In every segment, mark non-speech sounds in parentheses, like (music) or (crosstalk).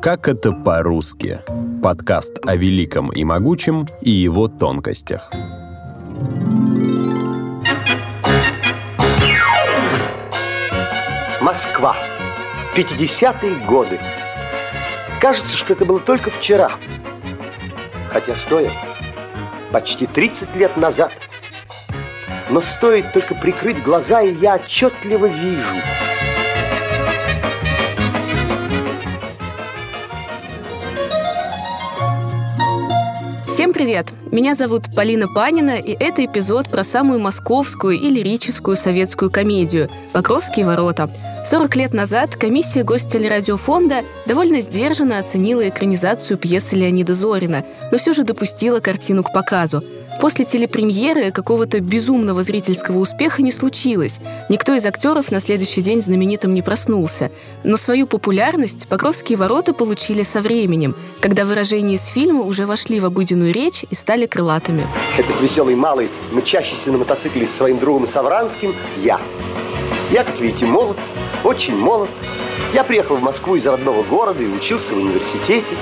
Как это по-русски? Подкаст о великом и могучем и его тонкостях. Москва. 50-е годы. Кажется, что это было только вчера. Хотя что я? Почти 30 лет назад. Но стоит только прикрыть глаза, и я отчетливо вижу. Всем привет! Меня зовут Полина Панина, и это эпизод про самую московскую и лирическую советскую комедию «Покровские ворота». 40 лет назад комиссия Гостелерадиофонда довольно сдержанно оценила экранизацию пьесы Леонида Зорина, но все же допустила картину к показу – После телепремьеры какого-то безумного зрительского успеха не случилось. Никто из актеров на следующий день знаменитым не проснулся. Но свою популярность «Покровские ворота» получили со временем, когда выражения из фильма уже вошли в обыденную речь и стали крылатыми. Этот веселый малый, мчащийся на мотоцикле с своим другом Савранским, я. Я, как видите, молод, очень молод. Я приехал в Москву из родного города и учился в университете.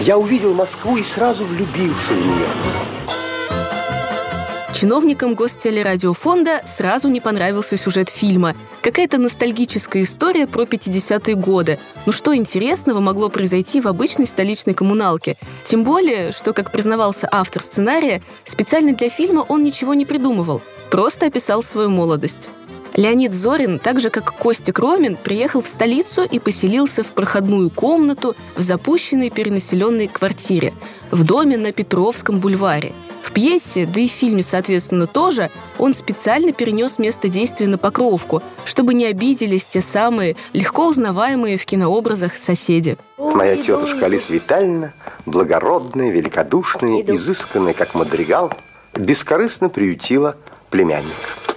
Я увидел Москву и сразу влюбился в нее. Чиновникам Гостелерадиофонда сразу не понравился сюжет фильма. Какая-то ностальгическая история про 50-е годы. Ну что интересного могло произойти в обычной столичной коммуналке? Тем более, что, как признавался автор сценария, специально для фильма он ничего не придумывал, просто описал свою молодость. Леонид Зорин, так же как Костик Ромин, приехал в столицу и поселился в проходную комнату в запущенной перенаселенной квартире в доме на Петровском бульваре – в пьесе, да и в фильме, соответственно, тоже, он специально перенес место действия на Покровку, чтобы не обиделись те самые легко узнаваемые в кинообразах соседи. Моя тетушка Алиса Витальевна, благородная, великодушная, изысканная, как мадригал, бескорыстно приютила племянника.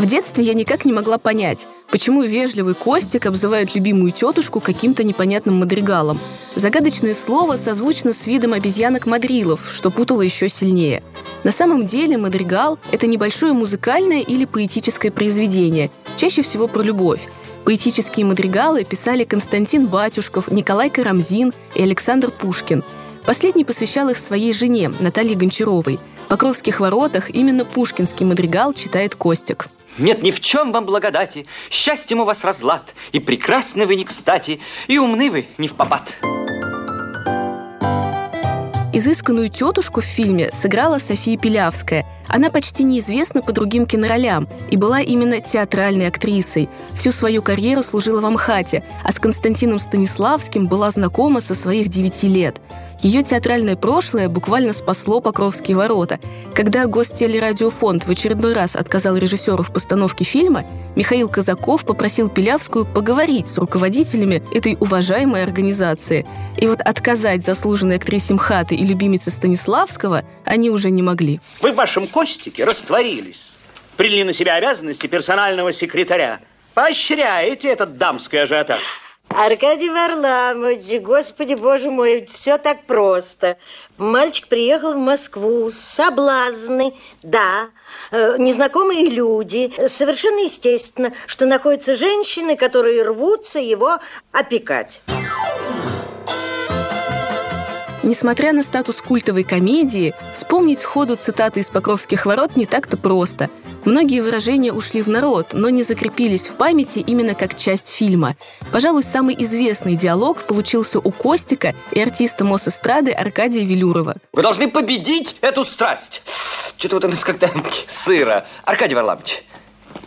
В детстве я никак не могла понять, почему вежливый Костик обзывает любимую тетушку каким-то непонятным мадригалом. Загадочное слово созвучно с видом обезьянок-мадрилов, что путало еще сильнее. На самом деле мадригал – это небольшое музыкальное или поэтическое произведение, чаще всего про любовь. Поэтические мадригалы писали Константин Батюшков, Николай Карамзин и Александр Пушкин. Последний посвящал их своей жене, Наталье Гончаровой. В Покровских воротах именно пушкинский мадригал читает Костик. Нет ни в чем вам благодати, счастьем у вас разлад, и прекрасны вы не кстати, и умны вы не в попад. Изысканную тетушку в фильме сыграла София Пилявская. Она почти неизвестна по другим киноролям и была именно театральной актрисой. Всю свою карьеру служила в Амхате, а с Константином Станиславским была знакома со своих девяти лет. Ее театральное прошлое буквально спасло Покровские ворота. Когда Гостелерадиофонд в очередной раз отказал режиссеру в постановке фильма, Михаил Казаков попросил Пилявскую поговорить с руководителями этой уважаемой организации. И вот отказать заслуженной актрисе МХАТы и любимице Станиславского они уже не могли. Вы в вашем Костике растворились. Приняли на себя обязанности персонального секретаря. Поощряете этот дамский ажиотаж. Аркадий Варламович, господи, боже мой, все так просто. Мальчик приехал в Москву, соблазны, да, э, незнакомые люди. Совершенно естественно, что находятся женщины, которые рвутся его опекать. Несмотря на статус культовой комедии, вспомнить сходу цитаты из «Покровских ворот» не так-то просто. Многие выражения ушли в народ, но не закрепились в памяти именно как часть фильма. Пожалуй, самый известный диалог получился у Костика и артиста Мосэстрады Аркадия Велюрова. Вы должны победить эту страсть. Что-то вот у нас как-то сыро. Аркадий Варламович,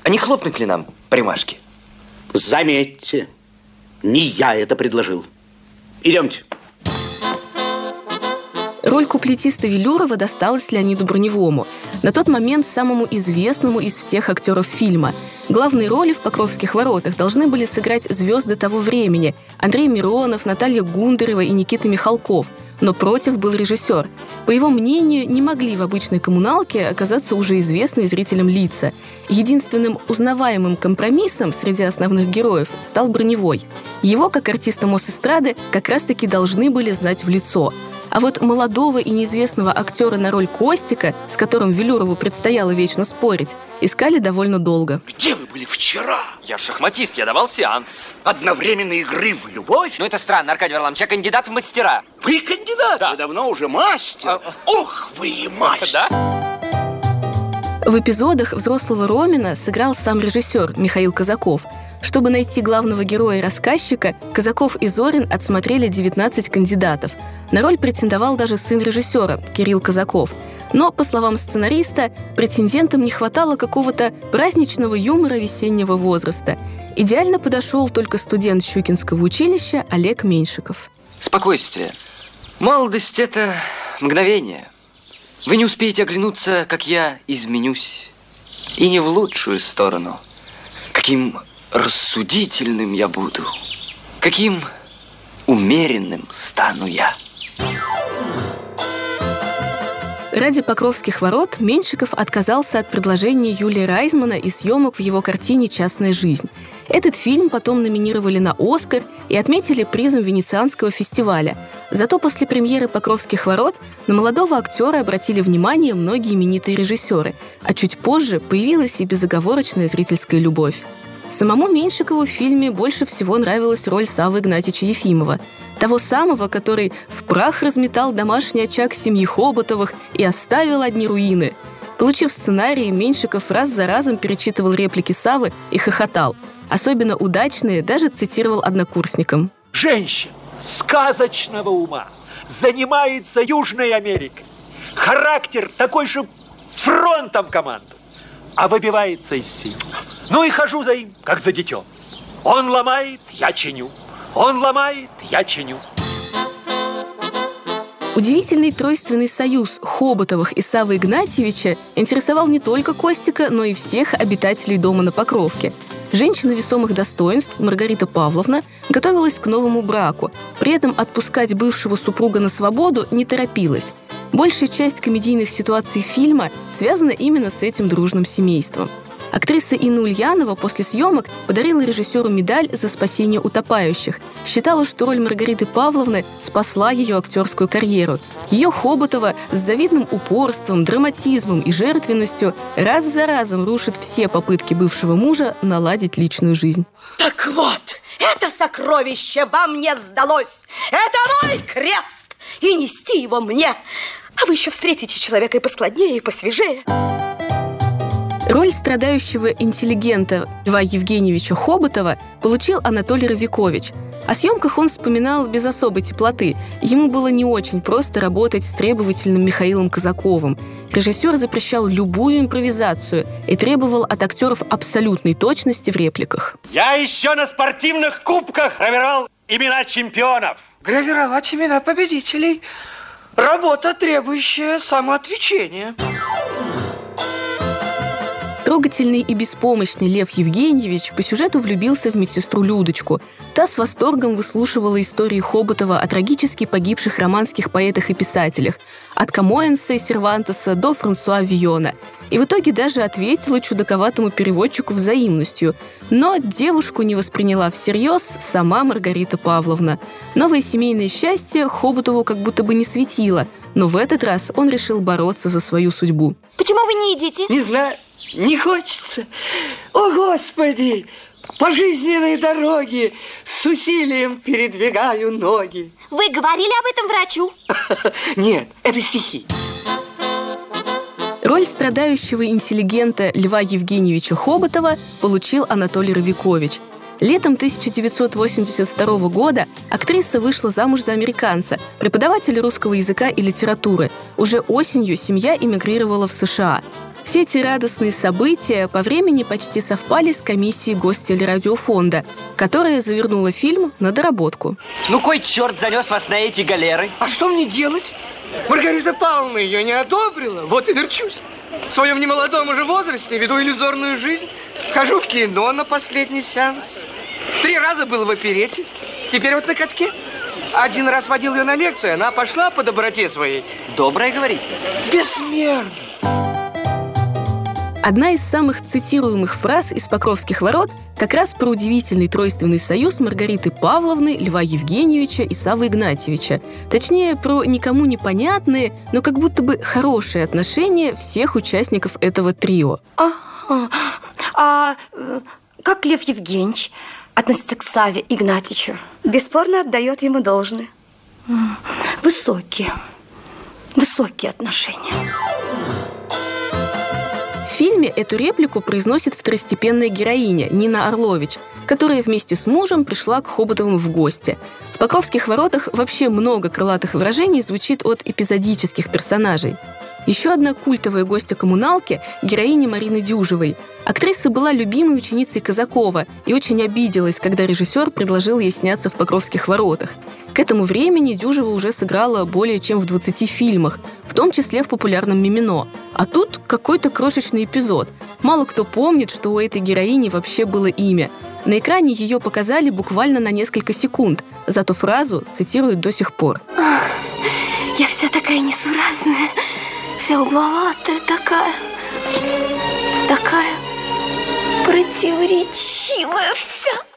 а не хлопнуть ли нам примашки? Заметьте, не я это предложил. Идемте. Роль куплетиста Велюрова досталась Леониду Броневому, на тот момент самому известному из всех актеров фильма. Главные роли в «Покровских воротах» должны были сыграть звезды того времени – Андрей Миронов, Наталья Гундарева и Никита Михалков – но против был режиссер. По его мнению, не могли в обычной коммуналке оказаться уже известные зрителям лица. Единственным узнаваемым компромиссом среди основных героев стал Броневой. Его, как артиста Мосэстрады, как раз-таки должны были знать в лицо – а вот молодого и неизвестного актера на роль Костика, с которым Велюрову предстояло вечно спорить, искали довольно долго. Где Где вы были вчера? Я шахматист, я давал сеанс. Одновременной игры в любовь? Ну это странно, Аркадий Варламович, я кандидат в мастера. Вы кандидат, Да. вы давно уже мастер. А, Ох, вы и мастер. Да? В эпизодах взрослого Ромина сыграл сам режиссер Михаил Казаков. Чтобы найти главного героя и рассказчика, Казаков и Зорин отсмотрели 19 кандидатов. На роль претендовал даже сын режиссера Кирилл Казаков. Но, по словам сценариста, претендентам не хватало какого-то праздничного юмора весеннего возраста. Идеально подошел только студент Щукинского училища Олег Меньшиков. Спокойствие. Молодость – это мгновение. Вы не успеете оглянуться, как я изменюсь. И не в лучшую сторону. Каким рассудительным я буду. Каким умеренным стану я. Ради Покровских ворот Меньшиков отказался от предложения Юлии Райзмана и съемок в его картине «Частная жизнь». Этот фильм потом номинировали на «Оскар» и отметили призом Венецианского фестиваля. Зато после премьеры «Покровских ворот» на молодого актера обратили внимание многие именитые режиссеры, а чуть позже появилась и безоговорочная зрительская любовь. Самому Меньшикову в фильме больше всего нравилась роль Савы Игнатьевича Ефимова, того самого, который в прах разметал домашний очаг семьи Хоботовых и оставил одни руины. Получив сценарий, Меньшиков раз за разом перечитывал реплики Савы и хохотал. Особенно удачные даже цитировал однокурсникам. женщин сказочного ума занимается Южной Америкой. Характер такой же фронтом команду, а выбивается из сил. Ну и хожу за им, как за детем. Он ломает, я чиню. Он ломает, я чиню. Удивительный тройственный союз Хоботовых и Савы Игнатьевича интересовал не только Костика, но и всех обитателей дома на Покровке. Женщина весомых достоинств Маргарита Павловна готовилась к новому браку, при этом отпускать бывшего супруга на свободу не торопилась. Большая часть комедийных ситуаций фильма связана именно с этим дружным семейством. Актриса Инна Ульянова после съемок подарила режиссеру медаль за спасение утопающих. Считала, что роль Маргариты Павловны спасла ее актерскую карьеру. Ее Хоботова с завидным упорством, драматизмом и жертвенностью раз за разом рушит все попытки бывшего мужа наладить личную жизнь. Так вот, это сокровище вам не сдалось. Это мой крест, и нести его мне. А вы еще встретите человека и поскладнее, и посвежее. Роль страдающего интеллигента Льва Евгеньевича Хоботова получил Анатолий Равикович. О съемках он вспоминал без особой теплоты. Ему было не очень просто работать с требовательным Михаилом Казаковым. Режиссер запрещал любую импровизацию и требовал от актеров абсолютной точности в репликах. Я еще на спортивных кубках гравировал имена чемпионов. Гравировать имена победителей – работа, требующая самоотвлечения. Трогательный и беспомощный Лев Евгеньевич по сюжету влюбился в медсестру Людочку. Та с восторгом выслушивала истории Хоботова о трагически погибших романских поэтах и писателях, от Камоэнса и Сервантеса до Франсуа Виона. И в итоге даже ответила чудаковатому переводчику взаимностью. Но девушку не восприняла всерьез сама Маргарита Павловна. Новое семейное счастье Хоботову как будто бы не светило, но в этот раз он решил бороться за свою судьбу. Почему вы не едите? Не знаю, не хочется. О, Господи! По жизненной дороге с усилием передвигаю ноги. Вы говорили об этом врачу? (laughs) Нет, это стихи. Роль страдающего интеллигента Льва Евгеньевича Хоботова получил Анатолий Равикович. Летом 1982 года актриса вышла замуж за американца, преподавателя русского языка и литературы. Уже осенью семья эмигрировала в США. Все эти радостные события по времени почти совпали с комиссией Гостелерадиофонда, которая завернула фильм на доработку. Ну кой черт занес вас на эти галеры? А что мне делать? Маргарита Павловна ее не одобрила, вот и верчусь. В своем немолодом уже возрасте веду иллюзорную жизнь. Хожу в кино на последний сеанс. Три раза был в оперете, теперь вот на катке. Один раз водил ее на лекцию, она пошла по доброте своей. Доброе говорите. Бессмертно. Одна из самых цитируемых фраз из «Покровских ворот» как раз про удивительный тройственный союз Маргариты Павловны, Льва Евгеньевича и Савы Игнатьевича. Точнее, про никому непонятные, но как будто бы хорошие отношения всех участников этого трио. А, а, А как Лев Евгеньевич относится к Саве Игнатьичу? Бесспорно отдает ему должное. Высокие, высокие отношения. Фильме эту реплику произносит второстепенная героиня Нина Орлович, которая вместе с мужем пришла к Хоботовым в гости. В «Покровских воротах» вообще много крылатых выражений звучит от эпизодических персонажей. Еще одна культовая гостья коммуналки – героиня Марины Дюжевой. Актриса была любимой ученицей Казакова и очень обиделась, когда режиссер предложил ей сняться в «Покровских воротах». К этому времени Дюжева уже сыграла более чем в 20 фильмах, в том числе в популярном «Мимино». А тут какой-то крошечный эпизод. Мало кто помнит, что у этой героини вообще было имя. На экране ее показали буквально на несколько секунд, зато фразу цитируют до сих пор. Я вся такая несуразная, вся угловатая такая, такая противоречивая вся.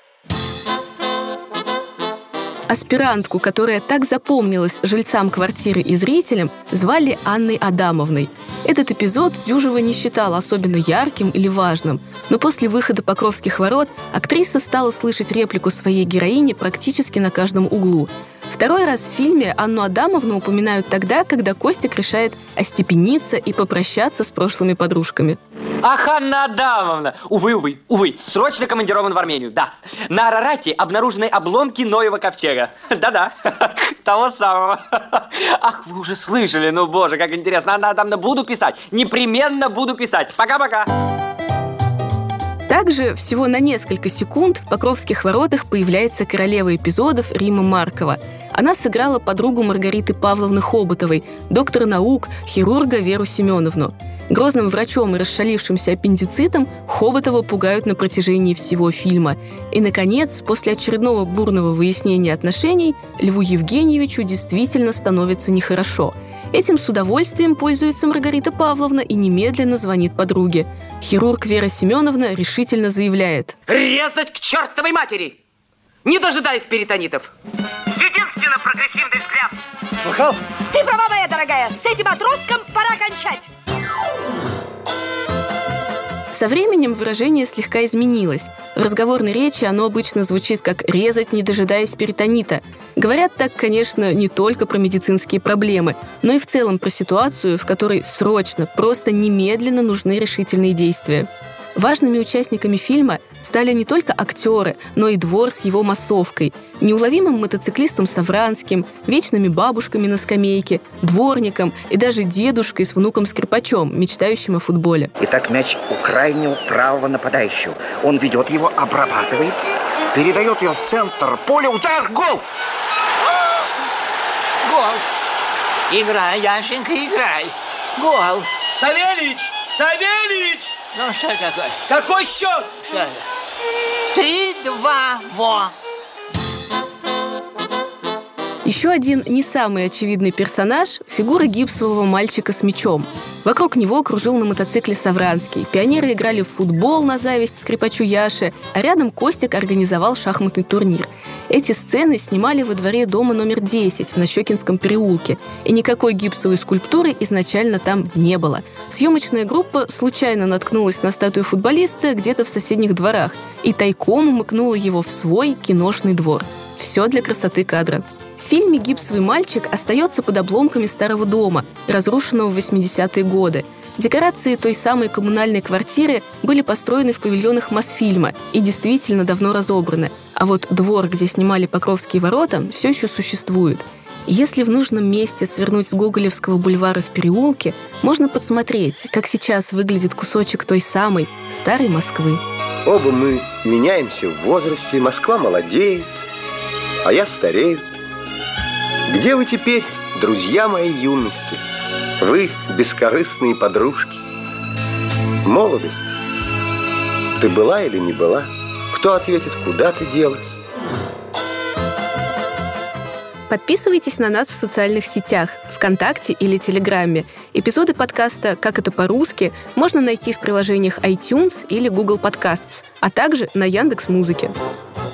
Аспирантку, которая так запомнилась жильцам квартиры и зрителям, звали Анной Адамовной. Этот эпизод Дюжева не считала особенно ярким или важным, но после выхода «Покровских ворот» актриса стала слышать реплику своей героини практически на каждом углу. Второй раз в фильме Анну Адамовну упоминают тогда, когда Костик решает остепениться и попрощаться с прошлыми подружками. Ах, Анна Адамовна! Увы, увы, увы, срочно командирован в Армению, да. На Арарате обнаружены обломки Ноева ковчега. Да-да, (laughs) того самого. Ах, вы уже слышали, ну боже, как интересно. Анна Адамовна, буду писать, непременно буду писать. Пока-пока. Также всего на несколько секунд в «Покровских воротах» появляется королева эпизодов Рима Маркова. Она сыграла подругу Маргариты Павловны Хоботовой, доктора наук, хирурга Веру Семеновну. Грозным врачом и расшалившимся аппендицитом Хоботова пугают на протяжении всего фильма. И, наконец, после очередного бурного выяснения отношений, Льву Евгеньевичу действительно становится нехорошо. Этим с удовольствием пользуется Маргарита Павловна и немедленно звонит подруге. Хирург Вера Семеновна решительно заявляет. Резать к чертовой матери! Не дожидаясь перитонитов. Единственно прогрессивный взгляд. Слыхал? Ты права, моя дорогая. С этим отростком пора кончать. Со временем выражение слегка изменилось. В разговорной речи оно обычно звучит как «резать, не дожидаясь перитонита». Говорят так, конечно, не только про медицинские проблемы, но и в целом про ситуацию, в которой срочно, просто немедленно нужны решительные действия. Важными участниками фильма стали не только актеры, но и двор с его массовкой, неуловимым мотоциклистом Савранским, вечными бабушками на скамейке, дворником и даже дедушкой с внуком-скрипачом, мечтающим о футболе. Итак, мяч у крайнего правого нападающего. Он ведет его, обрабатывает, передает ее в центр поля, удар, гол! Гол! Играй, Яшенька, играй! Гол! Савельич! Савельич! Ну, что такое? Какой счет? Что это? Три-два, во! Еще один не самый очевидный персонаж – фигура гипсового мальчика с мечом. Вокруг него кружил на мотоцикле Савранский. Пионеры играли в футбол на зависть скрипачу Яше, а рядом Костик организовал шахматный турнир. Эти сцены снимали во дворе дома номер 10 в Нащекинском переулке, и никакой гипсовой скульптуры изначально там не было. Съемочная группа случайно наткнулась на статую футболиста где-то в соседних дворах и тайком умыкнула его в свой киношный двор. Все для красоты кадра. В фильме «Гипсовый мальчик» остается под обломками старого дома, разрушенного в 80-е годы. Декорации той самой коммунальной квартиры были построены в павильонах Мосфильма и действительно давно разобраны. А вот двор, где снимали Покровские ворота, все еще существует. Если в нужном месте свернуть с Гоголевского бульвара в переулке, можно подсмотреть, как сейчас выглядит кусочек той самой старой Москвы. Оба мы меняемся в возрасте, Москва молодеет, а я старею. Где вы теперь, друзья моей юности? Вы бескорыстные подружки. Молодость. Ты была или не была? Кто ответит, куда ты делась? Подписывайтесь на нас в социальных сетях, ВКонтакте или Телеграме. Эпизоды подкаста «Как это по-русски» можно найти в приложениях iTunes или Google Podcasts, а также на Яндекс.Музыке. Музыке.